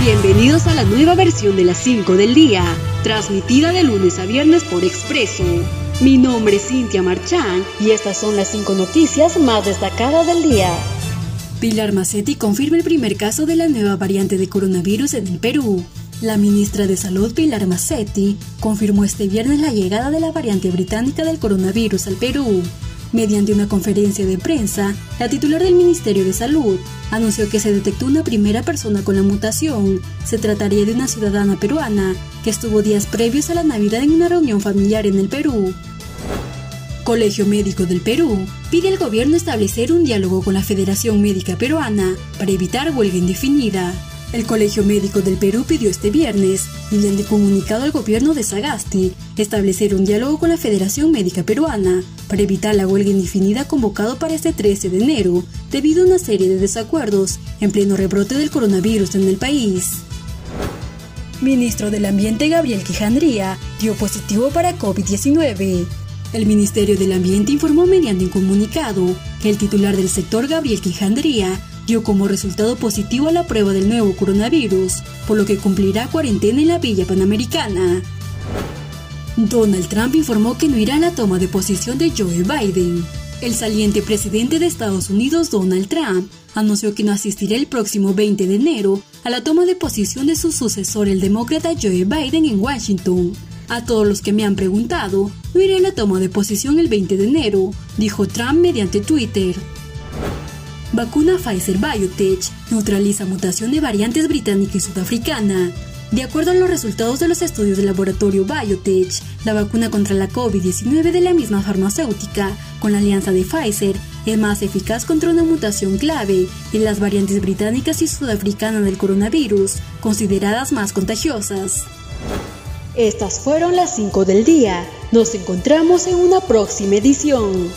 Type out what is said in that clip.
Bienvenidos a la nueva versión de las 5 del día, transmitida de lunes a viernes por Expreso. Mi nombre es Cintia Marchán y estas son las 5 noticias más destacadas del día. Pilar Macetti confirma el primer caso de la nueva variante de coronavirus en el Perú. La ministra de Salud Pilar Macetti confirmó este viernes la llegada de la variante británica del coronavirus al Perú. Mediante una conferencia de prensa, la titular del Ministerio de Salud anunció que se detectó una primera persona con la mutación. Se trataría de una ciudadana peruana que estuvo días previos a la Navidad en una reunión familiar en el Perú. Colegio Médico del Perú pide al gobierno establecer un diálogo con la Federación Médica Peruana para evitar huelga indefinida. El Colegio Médico del Perú pidió este viernes, mediante comunicado al gobierno de Sagasti, establecer un diálogo con la Federación Médica Peruana para evitar la huelga indefinida convocado para este 13 de enero, debido a una serie de desacuerdos en pleno rebrote del coronavirus en el país. Ministro del Ambiente Gabriel Quijandría dio positivo para COVID-19. El Ministerio del Ambiente informó mediante un comunicado que el titular del sector Gabriel Quijandría dio como resultado positivo a la prueba del nuevo coronavirus, por lo que cumplirá cuarentena en la Villa Panamericana. Donald Trump informó que no irá a la toma de posición de Joe Biden. El saliente presidente de Estados Unidos, Donald Trump, anunció que no asistirá el próximo 20 de enero a la toma de posición de su sucesor, el demócrata Joe Biden, en Washington. A todos los que me han preguntado, no iré a la toma de posición el 20 de enero, dijo Trump mediante Twitter. Vacuna Pfizer Biotech neutraliza mutación de variantes británica y sudafricana. De acuerdo a los resultados de los estudios del laboratorio Biotech, la vacuna contra la COVID-19 de la misma farmacéutica, con la alianza de Pfizer, es más eficaz contra una mutación clave en las variantes británicas y sudafricanas del coronavirus, consideradas más contagiosas. Estas fueron las 5 del día. Nos encontramos en una próxima edición.